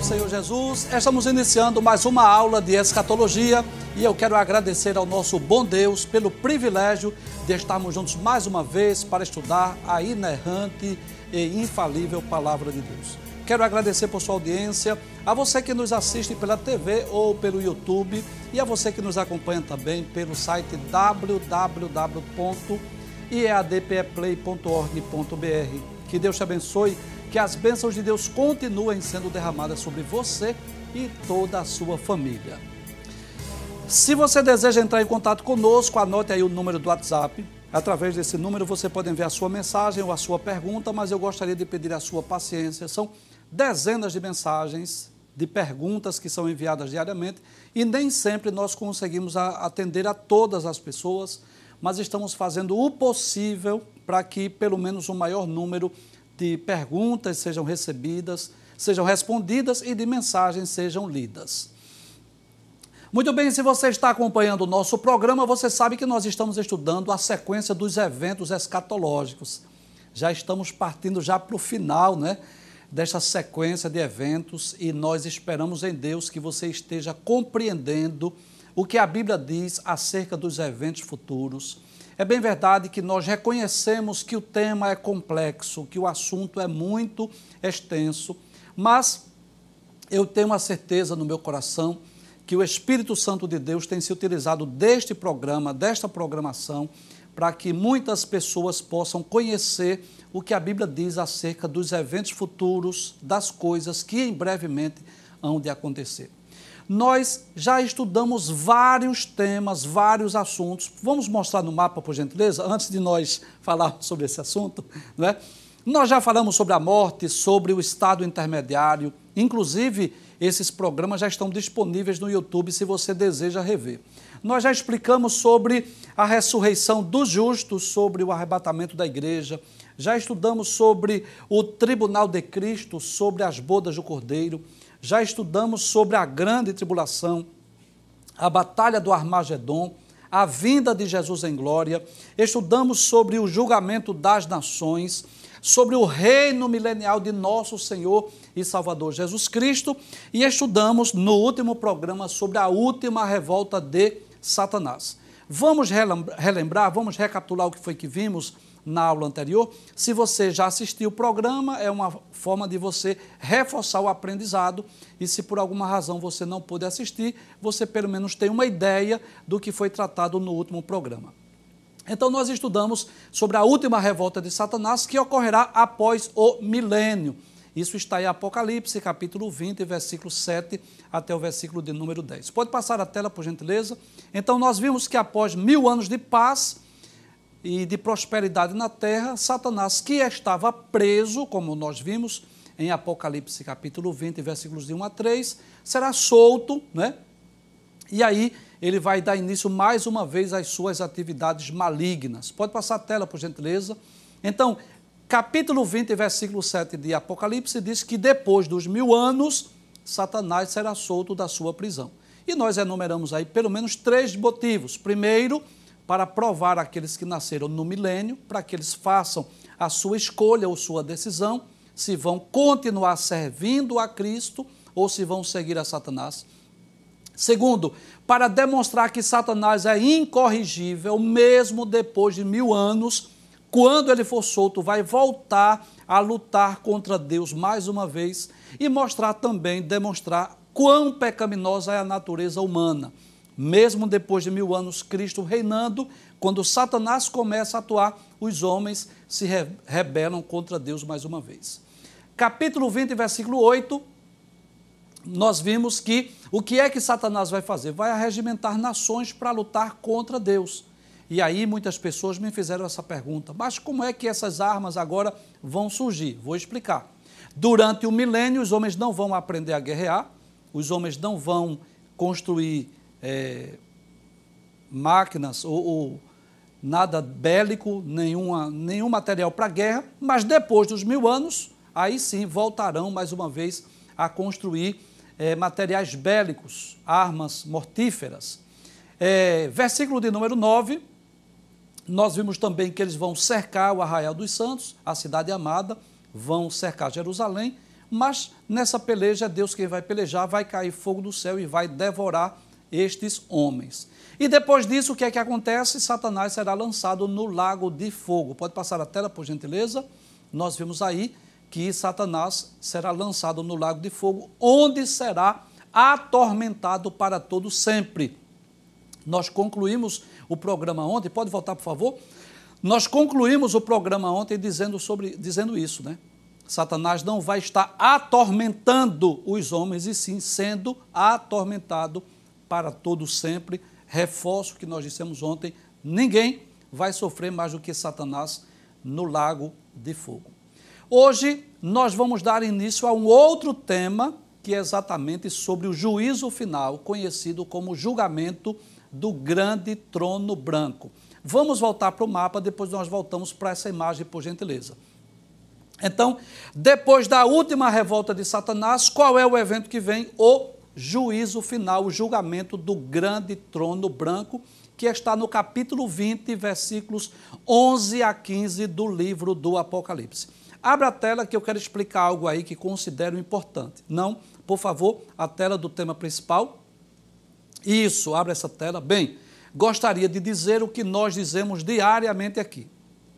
Do Senhor Jesus. Estamos iniciando mais uma aula de escatologia e eu quero agradecer ao nosso bom Deus pelo privilégio de estarmos juntos mais uma vez para estudar a inerrante e infalível palavra de Deus. Quero agradecer por sua audiência, a você que nos assiste pela TV ou pelo YouTube e a você que nos acompanha também pelo site www.eadpeplay.org.br. Que Deus te abençoe que as bênçãos de Deus continuem sendo derramadas sobre você e toda a sua família. Se você deseja entrar em contato conosco, anote aí o número do WhatsApp. Através desse número você pode enviar a sua mensagem ou a sua pergunta, mas eu gostaria de pedir a sua paciência. São dezenas de mensagens, de perguntas que são enviadas diariamente e nem sempre nós conseguimos atender a todas as pessoas, mas estamos fazendo o possível para que pelo menos o maior número de perguntas sejam recebidas, sejam respondidas e de mensagens sejam lidas. Muito bem, se você está acompanhando o nosso programa, você sabe que nós estamos estudando a sequência dos eventos escatológicos. Já estamos partindo já para o final, né? Desta sequência de eventos e nós esperamos em Deus que você esteja compreendendo o que a Bíblia diz acerca dos eventos futuros é bem verdade que nós reconhecemos que o tema é complexo, que o assunto é muito extenso, mas eu tenho a certeza no meu coração que o Espírito Santo de Deus tem se utilizado deste programa, desta programação, para que muitas pessoas possam conhecer o que a Bíblia diz acerca dos eventos futuros, das coisas que em brevemente hão de acontecer nós já estudamos vários temas, vários assuntos. Vamos mostrar no mapa, por gentileza, antes de nós falarmos sobre esse assunto. Não é? Nós já falamos sobre a morte, sobre o estado intermediário, inclusive esses programas já estão disponíveis no YouTube se você deseja rever. Nós já explicamos sobre a ressurreição dos justos, sobre o arrebatamento da igreja, já estudamos sobre o tribunal de Cristo, sobre as bodas do Cordeiro já estudamos sobre a grande tribulação, a batalha do Armagedon, a vinda de Jesus em glória, estudamos sobre o julgamento das nações, sobre o reino milenial de nosso Senhor e Salvador Jesus Cristo. E estudamos no último programa sobre a última revolta de Satanás. Vamos relembrar, vamos recapitular o que foi que vimos na aula anterior. Se você já assistiu o programa, é uma forma de você reforçar o aprendizado. E se por alguma razão você não pôde assistir, você pelo menos tem uma ideia do que foi tratado no último programa. Então, nós estudamos sobre a última revolta de Satanás que ocorrerá após o milênio. Isso está em Apocalipse, capítulo 20, versículo 7 até o versículo de número 10. Pode passar a tela, por gentileza? Então, nós vimos que após mil anos de paz, e de prosperidade na terra, Satanás, que estava preso, como nós vimos em Apocalipse capítulo 20, versículos de 1 a 3, será solto, né? E aí ele vai dar início mais uma vez às suas atividades malignas. Pode passar a tela, por gentileza. Então, capítulo 20, versículo 7 de Apocalipse diz que depois dos mil anos, Satanás será solto da sua prisão. E nós enumeramos aí pelo menos três motivos. Primeiro, para provar aqueles que nasceram no milênio, para que eles façam a sua escolha ou sua decisão, se vão continuar servindo a Cristo ou se vão seguir a Satanás. Segundo, para demonstrar que Satanás é incorrigível, mesmo depois de mil anos, quando ele for solto, vai voltar a lutar contra Deus mais uma vez e mostrar também, demonstrar quão pecaminosa é a natureza humana mesmo depois de mil anos, Cristo reinando, quando Satanás começa a atuar, os homens se rebelam contra Deus mais uma vez. Capítulo 20, versículo 8, nós vimos que o que é que Satanás vai fazer? Vai arregimentar nações para lutar contra Deus. E aí muitas pessoas me fizeram essa pergunta: mas como é que essas armas agora vão surgir? Vou explicar. Durante o milênio, os homens não vão aprender a guerrear, os homens não vão construir é, máquinas ou, ou, nada bélico, nenhuma, nenhum material para guerra, mas depois dos mil anos, aí sim voltarão mais uma vez a construir é, materiais bélicos, armas mortíferas. É, versículo de número 9, nós vimos também que eles vão cercar o Arraial dos Santos, a cidade amada, vão cercar Jerusalém, mas nessa peleja Deus quem vai pelejar, vai cair fogo do céu e vai devorar estes homens. E depois disso, o que é que acontece? Satanás será lançado no lago de fogo. Pode passar a tela, por gentileza? Nós vimos aí que Satanás será lançado no lago de fogo, onde será atormentado para todo sempre. Nós concluímos o programa ontem, pode voltar, por favor? Nós concluímos o programa ontem dizendo, sobre, dizendo isso, né? Satanás não vai estar atormentando os homens, e sim sendo atormentado para todo sempre. Reforço o que nós dissemos ontem: ninguém vai sofrer mais do que Satanás no lago de fogo. Hoje nós vamos dar início a um outro tema que é exatamente sobre o juízo final, conhecido como julgamento do grande trono branco. Vamos voltar para o mapa, depois nós voltamos para essa imagem, por gentileza. Então, depois da última revolta de Satanás, qual é o evento que vem? O juízo final, o julgamento do grande trono branco, que está no capítulo 20, versículos 11 a 15 do livro do Apocalipse. Abra a tela que eu quero explicar algo aí que considero importante. Não, por favor, a tela do tema principal. Isso, abra essa tela. Bem, gostaria de dizer o que nós dizemos diariamente aqui.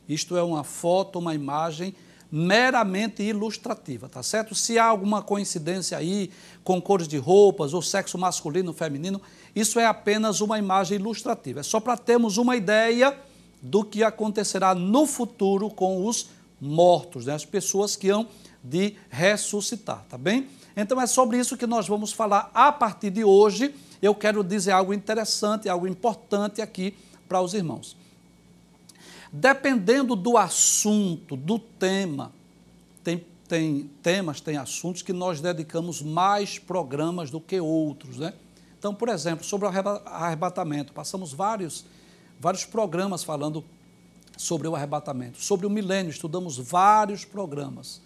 Isto é uma foto, uma imagem meramente ilustrativa, tá certo? Se há alguma coincidência aí com cores de roupas ou sexo masculino ou feminino, isso é apenas uma imagem ilustrativa. É só para termos uma ideia do que acontecerá no futuro com os mortos, né? as pessoas que hão de ressuscitar, tá bem? Então é sobre isso que nós vamos falar a partir de hoje. Eu quero dizer algo interessante, algo importante aqui para os irmãos. Dependendo do assunto, do tema, tem, tem temas, tem assuntos que nós dedicamos mais programas do que outros, né? Então, por exemplo, sobre o arrebatamento, passamos vários, vários programas falando sobre o arrebatamento. Sobre o milênio, estudamos vários programas.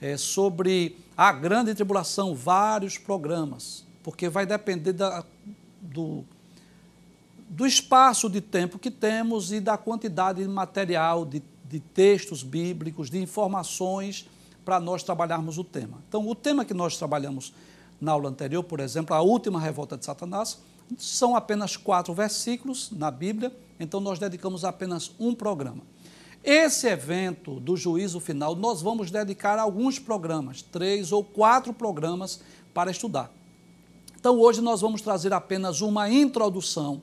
É, sobre a grande tribulação, vários programas, porque vai depender da, do, do espaço de tempo que temos e da quantidade de material, de, de textos bíblicos, de informações para nós trabalharmos o tema. Então, o tema que nós trabalhamos na aula anterior, por exemplo, a última revolta de Satanás, são apenas quatro versículos na Bíblia, então nós dedicamos apenas um programa. Esse evento do juízo final, nós vamos dedicar alguns programas, três ou quatro programas para estudar. Então, hoje nós vamos trazer apenas uma introdução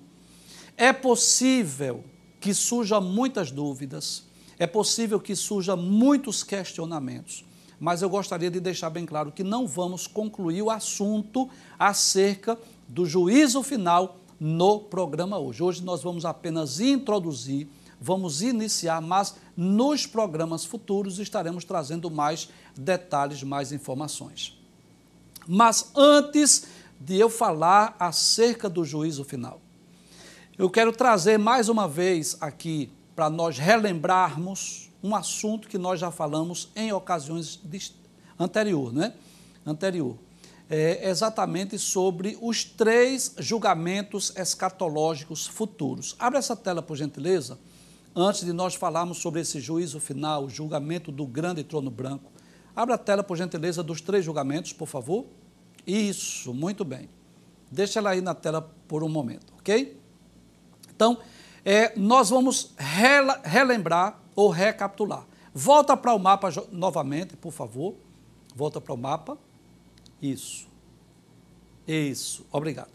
é possível que surjam muitas dúvidas, é possível que surjam muitos questionamentos, mas eu gostaria de deixar bem claro que não vamos concluir o assunto acerca do juízo final no programa hoje. Hoje nós vamos apenas introduzir, vamos iniciar, mas nos programas futuros estaremos trazendo mais detalhes, mais informações. Mas antes de eu falar acerca do juízo final, eu quero trazer mais uma vez aqui para nós relembrarmos um assunto que nós já falamos em ocasiões anterior, né? Anterior. É exatamente sobre os três julgamentos escatológicos futuros. Abre essa tela, por gentileza, antes de nós falarmos sobre esse juízo final, o julgamento do grande trono branco. Abre a tela, por gentileza, dos três julgamentos, por favor. Isso, muito bem. Deixa ela aí na tela por um momento, ok? Então, é, nós vamos relembrar ou recapitular. Volta para o mapa novamente, por favor. Volta para o mapa. Isso. Isso. Obrigado.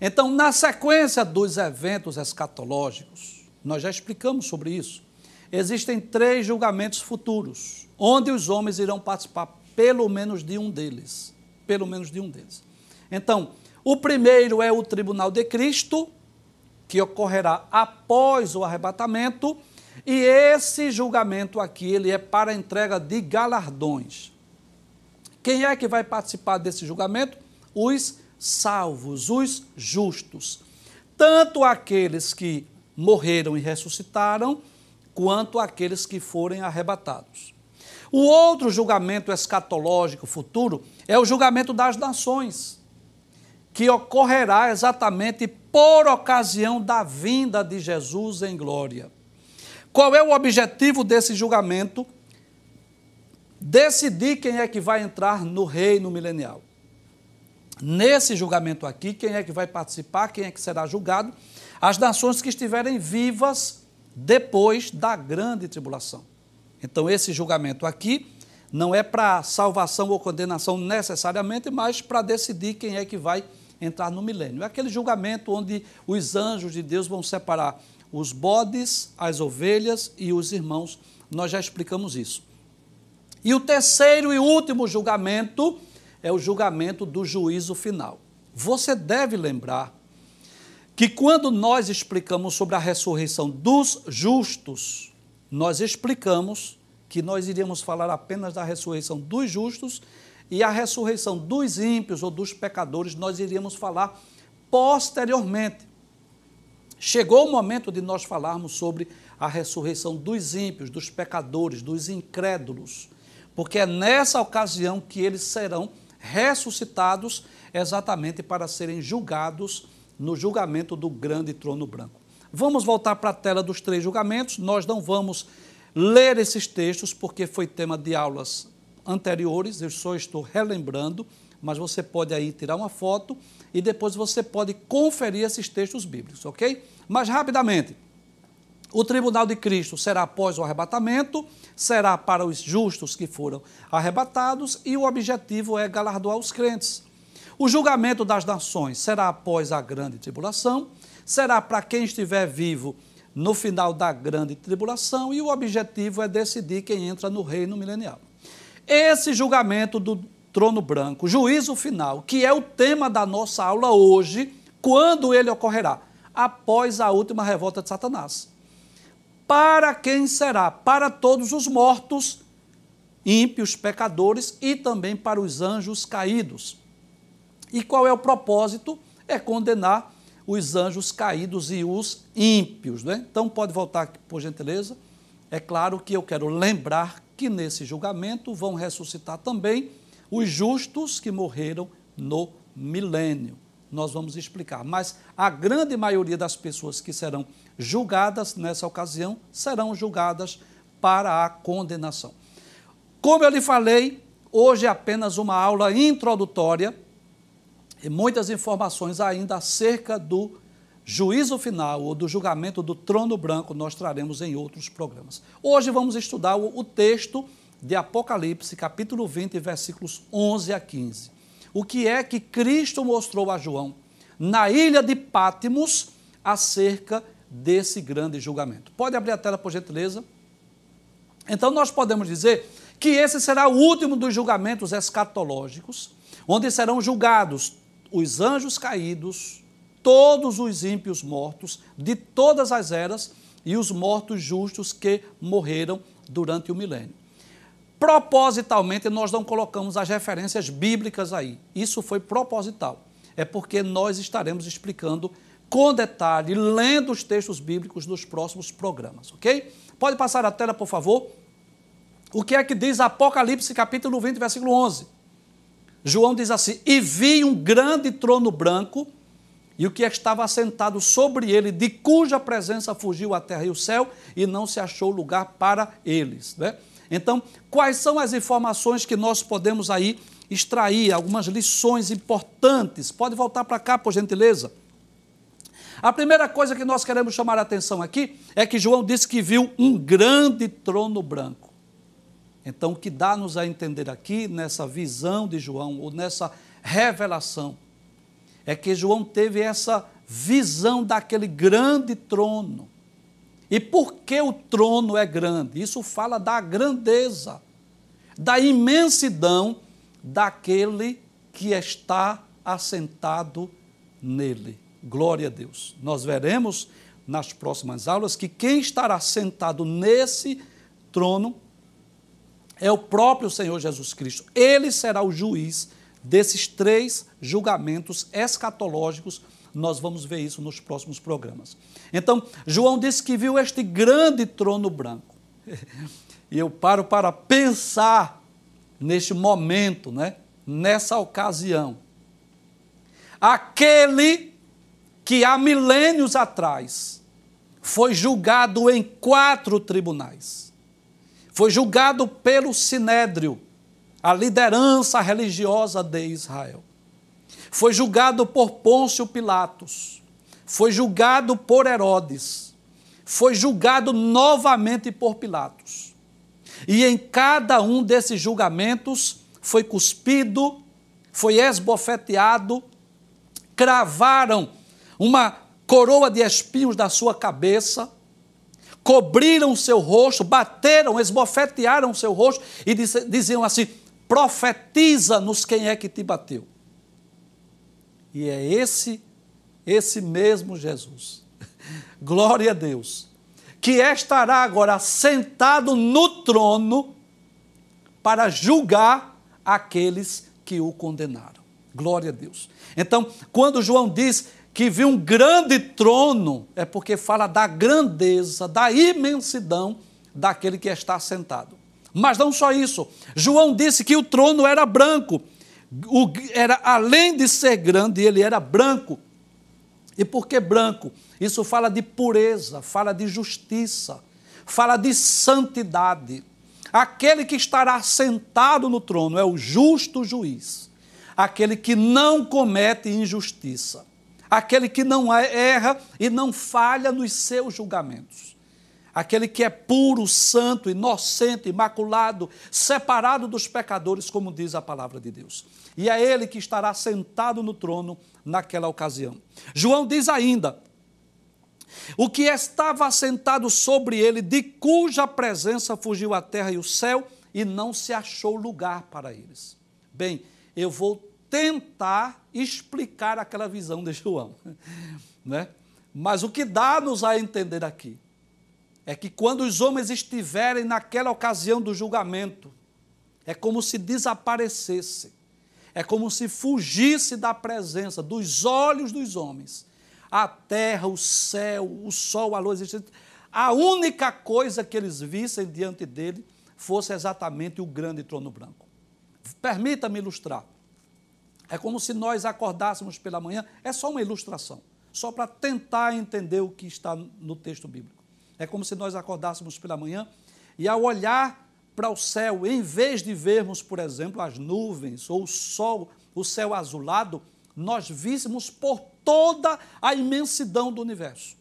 Então, na sequência dos eventos escatológicos, nós já explicamos sobre isso. Existem três julgamentos futuros, onde os homens irão participar pelo menos de um deles. Pelo menos de um deles. Então, o primeiro é o tribunal de Cristo, que ocorrerá após o arrebatamento, e esse julgamento aqui, ele é para entrega de galardões. Quem é que vai participar desse julgamento? Os salvos, os justos. Tanto aqueles que morreram e ressuscitaram, quanto aqueles que forem arrebatados. O outro julgamento escatológico futuro é o julgamento das nações que ocorrerá exatamente por ocasião da vinda de Jesus em glória. Qual é o objetivo desse julgamento? decidir quem é que vai entrar no reino milenial. Nesse julgamento aqui, quem é que vai participar, quem é que será julgado? As nações que estiverem vivas depois da grande tribulação. Então, esse julgamento aqui não é para salvação ou condenação necessariamente, mas para decidir quem é que vai entrar no milênio. É aquele julgamento onde os anjos de Deus vão separar os bodes, as ovelhas e os irmãos. Nós já explicamos isso. E o terceiro e último julgamento é o julgamento do juízo final. Você deve lembrar que quando nós explicamos sobre a ressurreição dos justos, nós explicamos que nós iríamos falar apenas da ressurreição dos justos e a ressurreição dos ímpios ou dos pecadores nós iríamos falar posteriormente. Chegou o momento de nós falarmos sobre a ressurreição dos ímpios, dos pecadores, dos incrédulos, porque é nessa ocasião que eles serão ressuscitados exatamente para serem julgados no julgamento do grande trono branco. Vamos voltar para a tela dos três julgamentos. Nós não vamos ler esses textos porque foi tema de aulas anteriores, eu só estou relembrando, mas você pode aí tirar uma foto e depois você pode conferir esses textos bíblicos, ok? Mas rapidamente, o tribunal de Cristo será após o arrebatamento, será para os justos que foram arrebatados e o objetivo é galardoar os crentes. O julgamento das nações será após a grande tribulação, será para quem estiver vivo no final da grande tribulação e o objetivo é decidir quem entra no reino milenial. Esse julgamento do trono branco, juízo final, que é o tema da nossa aula hoje, quando ele ocorrerá? Após a última revolta de Satanás. Para quem será? Para todos os mortos, ímpios, pecadores e também para os anjos caídos. E qual é o propósito? É condenar os anjos caídos e os ímpios. Né? Então, pode voltar aqui, por gentileza. É claro que eu quero lembrar que nesse julgamento vão ressuscitar também os justos que morreram no milênio nós vamos explicar. Mas a grande maioria das pessoas que serão julgadas nessa ocasião serão julgadas para a condenação. Como eu lhe falei, hoje é apenas uma aula introdutória e muitas informações ainda acerca do juízo final ou do julgamento do trono branco nós traremos em outros programas. Hoje vamos estudar o, texto de Apocalipse, capítulo 20, versículos 11 a 15 o que é que Cristo mostrou a João na ilha de Pátimos acerca desse grande julgamento. Pode abrir a tela, por gentileza? Então, nós podemos dizer que esse será o último dos julgamentos escatológicos, onde serão julgados os anjos caídos, todos os ímpios mortos de todas as eras e os mortos justos que morreram durante o milênio. Propositalmente, nós não colocamos as referências bíblicas aí. Isso foi proposital. É porque nós estaremos explicando com detalhe, lendo os textos bíblicos nos próximos programas, ok? Pode passar a tela, por favor? O que é que diz Apocalipse, capítulo 20, versículo 11? João diz assim: E vi um grande trono branco, e o que estava assentado sobre ele, de cuja presença fugiu a terra e o céu, e não se achou lugar para eles. Né? Então, quais são as informações que nós podemos aí extrair, algumas lições importantes? Pode voltar para cá, por gentileza. A primeira coisa que nós queremos chamar a atenção aqui é que João disse que viu um grande trono branco. Então, o que dá-nos a entender aqui, nessa visão de João, ou nessa revelação, é que João teve essa visão daquele grande trono. E por que o trono é grande? Isso fala da grandeza, da imensidão daquele que está assentado nele. Glória a Deus. Nós veremos nas próximas aulas que quem estará sentado nesse trono é o próprio Senhor Jesus Cristo. Ele será o juiz desses três julgamentos escatológicos nós vamos ver isso nos próximos programas. Então, João disse que viu este grande trono branco. E eu paro para pensar neste momento, né? nessa ocasião. Aquele que há milênios atrás foi julgado em quatro tribunais. foi julgado pelo Sinédrio, a liderança religiosa de Israel. Foi julgado por Pôncio Pilatos. Foi julgado por Herodes. Foi julgado novamente por Pilatos. E em cada um desses julgamentos foi cuspido, foi esbofeteado, cravaram uma coroa de espinhos da sua cabeça, cobriram seu rosto, bateram, esbofetearam seu rosto e diziam assim: profetiza-nos quem é que te bateu. E é esse, esse mesmo Jesus, glória a Deus, que estará agora sentado no trono para julgar aqueles que o condenaram. Glória a Deus. Então, quando João diz que viu um grande trono, é porque fala da grandeza, da imensidão daquele que está sentado. Mas não só isso. João disse que o trono era branco. O, era além de ser grande, ele era branco. E por que branco? Isso fala de pureza, fala de justiça, fala de santidade. Aquele que estará sentado no trono é o justo juiz, aquele que não comete injustiça aquele que não erra e não falha nos seus julgamentos. Aquele que é puro, santo, inocente, imaculado, separado dos pecadores, como diz a palavra de Deus. E é ele que estará sentado no trono naquela ocasião. João diz ainda: o que estava assentado sobre ele, de cuja presença fugiu a terra e o céu, e não se achou lugar para eles. Bem, eu vou tentar explicar aquela visão de João. Né? Mas o que dá-nos a entender aqui é que quando os homens estiverem naquela ocasião do julgamento, é como se desaparecesse, é como se fugisse da presença, dos olhos dos homens. A terra, o céu, o sol, a luz, a única coisa que eles vissem diante dele fosse exatamente o grande trono branco. Permita-me ilustrar. É como se nós acordássemos pela manhã, é só uma ilustração, só para tentar entender o que está no texto bíblico. É como se nós acordássemos pela manhã e ao olhar para o céu, em vez de vermos, por exemplo, as nuvens ou o sol, o céu azulado, nós víssemos por toda a imensidão do universo.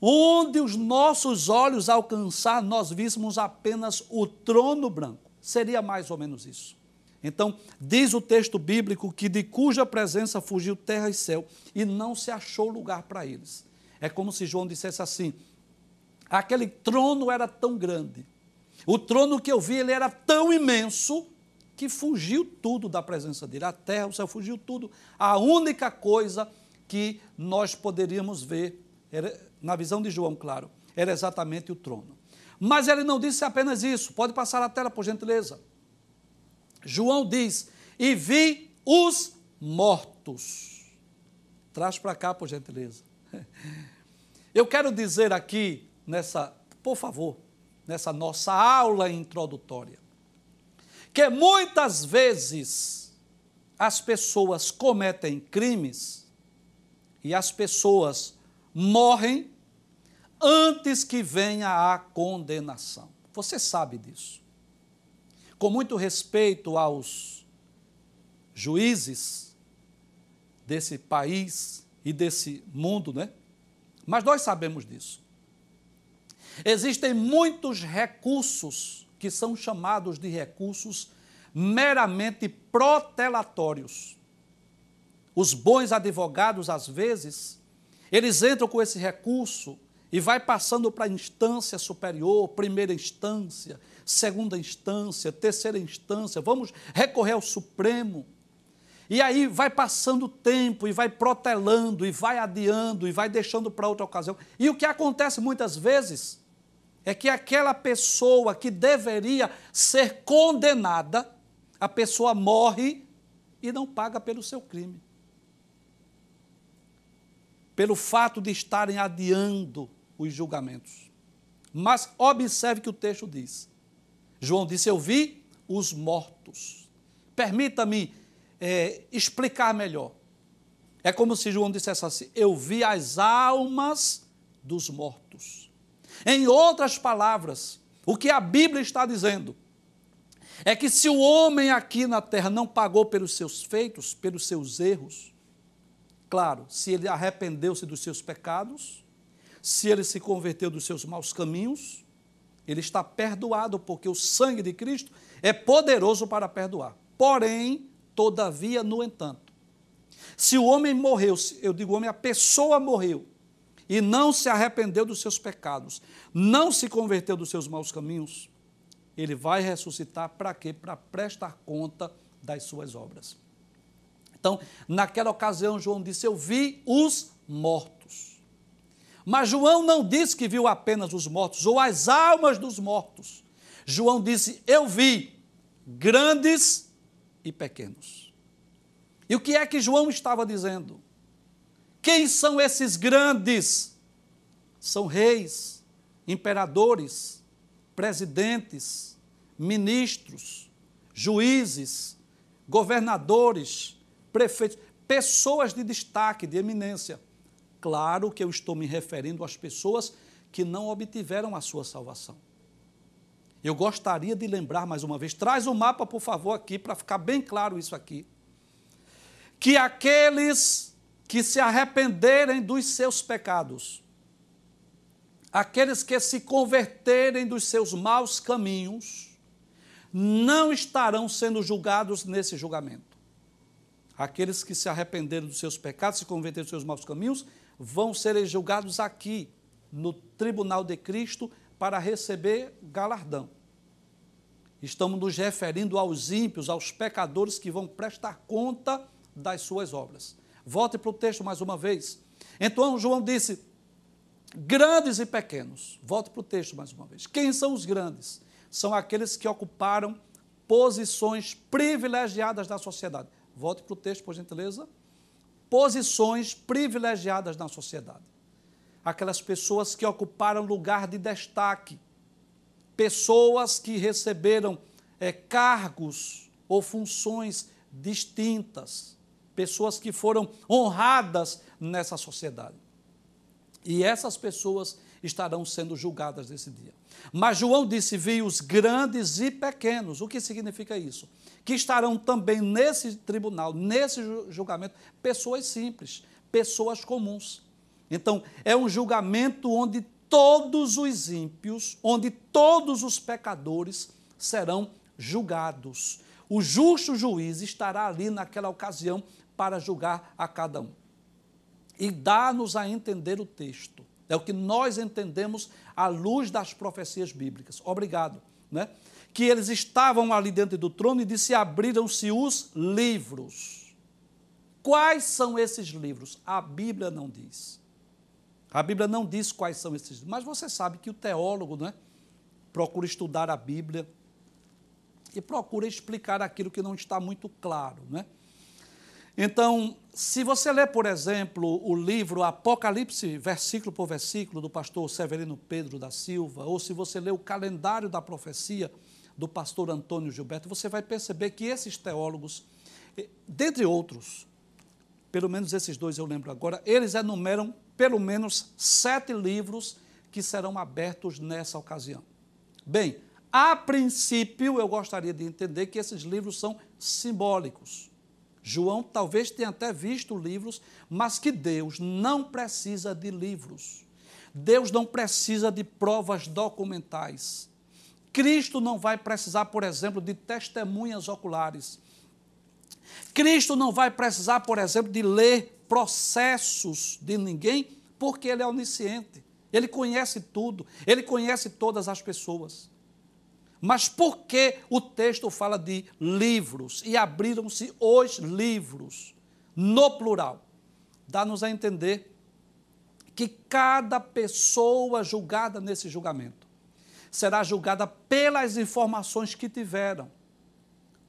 Onde os nossos olhos alcançar, nós víssemos apenas o trono branco. Seria mais ou menos isso. Então, diz o texto bíblico que de cuja presença fugiu terra e céu e não se achou lugar para eles. É como se João dissesse assim: aquele trono era tão grande, o trono que eu vi ele era tão imenso que fugiu tudo da presença dele. A terra, o céu, fugiu tudo. A única coisa que nós poderíamos ver, era, na visão de João, claro, era exatamente o trono. Mas ele não disse apenas isso. Pode passar a tela, por gentileza. João diz: E vi os mortos. Traz para cá, por gentileza. Eu quero dizer aqui, nessa, por favor, nessa nossa aula introdutória, que muitas vezes as pessoas cometem crimes e as pessoas morrem antes que venha a condenação. Você sabe disso com muito respeito aos juízes desse país e desse mundo, né? Mas nós sabemos disso. Existem muitos recursos que são chamados de recursos meramente protelatórios. Os bons advogados, às vezes, eles entram com esse recurso e vai passando para a instância superior, primeira instância, segunda instância, terceira instância, vamos recorrer ao Supremo. E aí vai passando o tempo e vai protelando e vai adiando e vai deixando para outra ocasião. E o que acontece muitas vezes é que aquela pessoa que deveria ser condenada, a pessoa morre e não paga pelo seu crime. Pelo fato de estarem adiando os julgamentos. Mas observe que o texto diz: João disse: Eu vi os mortos. Permita-me é, explicar melhor. É como se João dissesse assim: Eu vi as almas dos mortos. Em outras palavras, O que a Bíblia está dizendo é que se o homem aqui na terra não pagou pelos seus feitos, pelos seus erros, claro, se ele arrependeu-se dos seus pecados, se ele se converteu dos seus maus caminhos, ele está perdoado, porque o sangue de Cristo é poderoso para perdoar. Porém, todavia, no entanto, se o homem morreu, eu digo homem, a pessoa morreu, e não se arrependeu dos seus pecados, não se converteu dos seus maus caminhos, ele vai ressuscitar para quê? Para prestar conta das suas obras. Então, naquela ocasião, João disse: Eu vi os mortos. Mas João não disse que viu apenas os mortos ou as almas dos mortos. João disse: Eu vi grandes e pequenos. E o que é que João estava dizendo? Quem são esses grandes? São reis, imperadores, presidentes, ministros, juízes, governadores, prefeitos, pessoas de destaque, de eminência. Claro que eu estou me referindo às pessoas que não obtiveram a sua salvação. Eu gostaria de lembrar mais uma vez, traz o mapa, por favor, aqui, para ficar bem claro isso aqui. Que aqueles que se arrependerem dos seus pecados, aqueles que se converterem dos seus maus caminhos, não estarão sendo julgados nesse julgamento. Aqueles que se arrependeram dos seus pecados, se converteram dos seus maus caminhos, vão ser julgados aqui, no tribunal de Cristo, para receber galardão. Estamos nos referindo aos ímpios, aos pecadores que vão prestar conta das suas obras. Volte para o texto mais uma vez. Então João disse: grandes e pequenos. Volte para o texto mais uma vez. Quem são os grandes? São aqueles que ocuparam posições privilegiadas da sociedade. Volte para o texto, por gentileza. Posições privilegiadas na sociedade. Aquelas pessoas que ocuparam lugar de destaque. Pessoas que receberam é, cargos ou funções distintas pessoas que foram honradas nessa sociedade. E essas pessoas estarão sendo julgadas nesse dia. Mas João disse: Vi os grandes e pequenos. O que significa isso? Que estarão também nesse tribunal, nesse julgamento, pessoas simples, pessoas comuns. Então, é um julgamento onde todos os ímpios, onde todos os pecadores serão julgados. O justo juiz estará ali naquela ocasião para julgar a cada um. E dá-nos a entender o texto. É o que nós entendemos à luz das profecias bíblicas. Obrigado. Né? Que eles estavam ali dentro do trono e disse: abriram-se os livros. Quais são esses livros? A Bíblia não diz. A Bíblia não diz quais são esses livros, mas você sabe que o teólogo né, procura estudar a Bíblia e procura explicar aquilo que não está muito claro. Né? Então, se você ler, por exemplo, o livro Apocalipse, versículo por versículo, do pastor Severino Pedro da Silva, ou se você ler o calendário da profecia do pastor Antônio Gilberto, você vai perceber que esses teólogos, dentre outros, pelo menos esses dois eu lembro agora, eles enumeram pelo menos sete livros que serão abertos nessa ocasião. Bem, a princípio, eu gostaria de entender que esses livros são simbólicos João talvez tenha até visto livros, mas que Deus não precisa de livros. Deus não precisa de provas documentais. Cristo não vai precisar, por exemplo, de testemunhas oculares. Cristo não vai precisar, por exemplo, de ler processos de ninguém, porque Ele é onisciente. Ele conhece tudo, Ele conhece todas as pessoas. Mas por que o texto fala de livros e abriram-se os livros no plural? Dá-nos a entender que cada pessoa julgada nesse julgamento será julgada pelas informações que tiveram,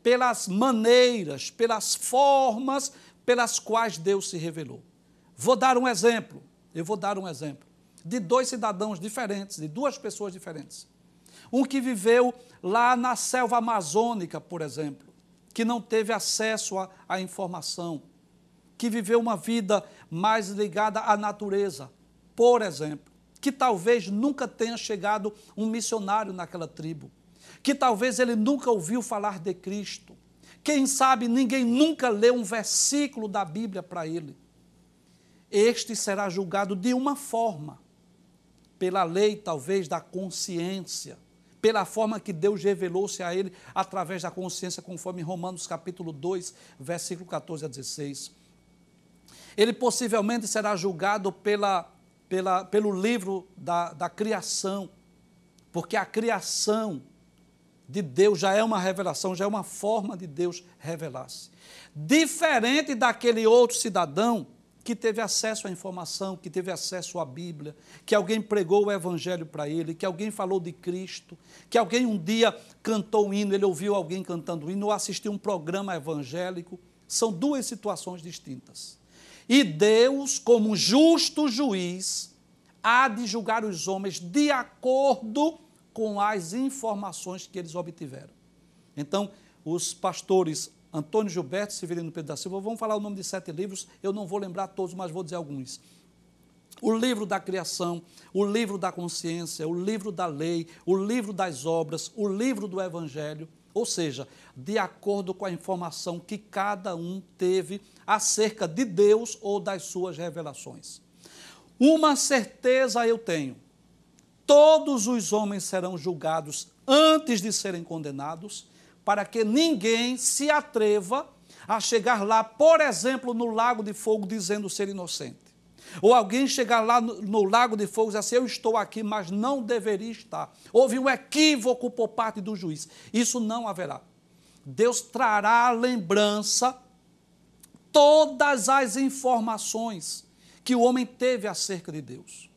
pelas maneiras, pelas formas pelas quais Deus se revelou. Vou dar um exemplo, eu vou dar um exemplo de dois cidadãos diferentes, de duas pessoas diferentes. Um que viveu lá na selva amazônica, por exemplo, que não teve acesso à informação, que viveu uma vida mais ligada à natureza, por exemplo, que talvez nunca tenha chegado um missionário naquela tribo, que talvez ele nunca ouviu falar de Cristo. Quem sabe ninguém nunca leu um versículo da Bíblia para ele. Este será julgado de uma forma, pela lei talvez da consciência, pela forma que Deus revelou-se a ele através da consciência, conforme Romanos capítulo 2, versículo 14 a 16. Ele possivelmente será julgado pela pela, pelo livro da, da criação, porque a criação de Deus já é uma revelação, já é uma forma de Deus revelar-se. Diferente daquele outro cidadão que teve acesso à informação, que teve acesso à Bíblia, que alguém pregou o Evangelho para ele, que alguém falou de Cristo, que alguém um dia cantou um hino, ele ouviu alguém cantando um hino, ou assistiu um programa evangélico. São duas situações distintas. E Deus, como justo juiz, há de julgar os homens de acordo com as informações que eles obtiveram. Então, os pastores Antônio Gilberto Severino Pedro da Silva vão falar o nome de sete livros, eu não vou lembrar todos, mas vou dizer alguns. O livro da criação, o livro da consciência, o livro da lei, o livro das obras, o livro do evangelho, ou seja, de acordo com a informação que cada um teve acerca de Deus ou das suas revelações. Uma certeza eu tenho: todos os homens serão julgados antes de serem condenados, para que ninguém se atreva a chegar lá, por exemplo, no lago de fogo, dizendo ser inocente. Ou alguém chegar lá no, no, lago de fogo e dizer assim, eu estou aqui, mas não deveria estar. Houve um equívoco por parte do juiz. Isso não haverá. Deus trará à lembrança todas as informações que o homem teve acerca de Deus.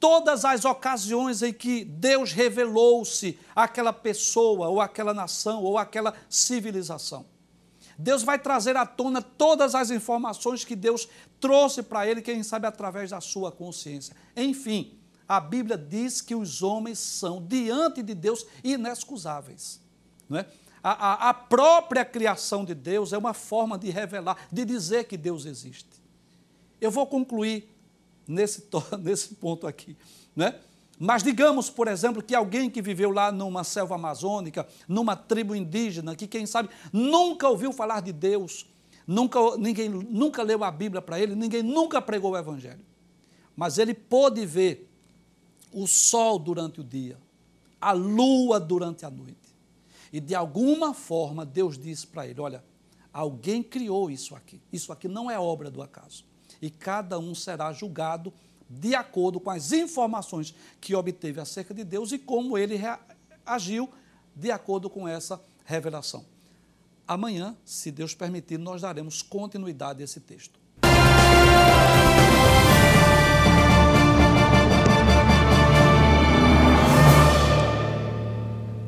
Todas as ocasiões em que Deus revelou-se àquela pessoa, ou àquela nação, ou àquela civilização. Deus vai trazer à tona todas as informações que Deus trouxe para ele, quem sabe através da sua consciência. Enfim, a Bíblia diz que os homens são, diante de Deus, inexcusáveis. Não é? a, a, a própria criação de Deus é uma forma de revelar, de dizer que Deus existe. Eu vou concluir nesse, nesse ponto aqui. Né? Mas digamos, por exemplo, que alguém que viveu lá numa selva amazônica, numa tribo indígena, que quem sabe nunca ouviu falar de Deus, nunca, ninguém nunca leu a Bíblia para ele, ninguém nunca pregou o Evangelho. Mas ele pôde ver o sol durante o dia, a lua durante a noite. E de alguma forma Deus disse para ele: Olha, alguém criou isso aqui. Isso aqui não é obra do acaso. E cada um será julgado de acordo com as informações que obteve acerca de Deus e como ele agiu de acordo com essa revelação. Amanhã, se Deus permitir, nós daremos continuidade a esse texto.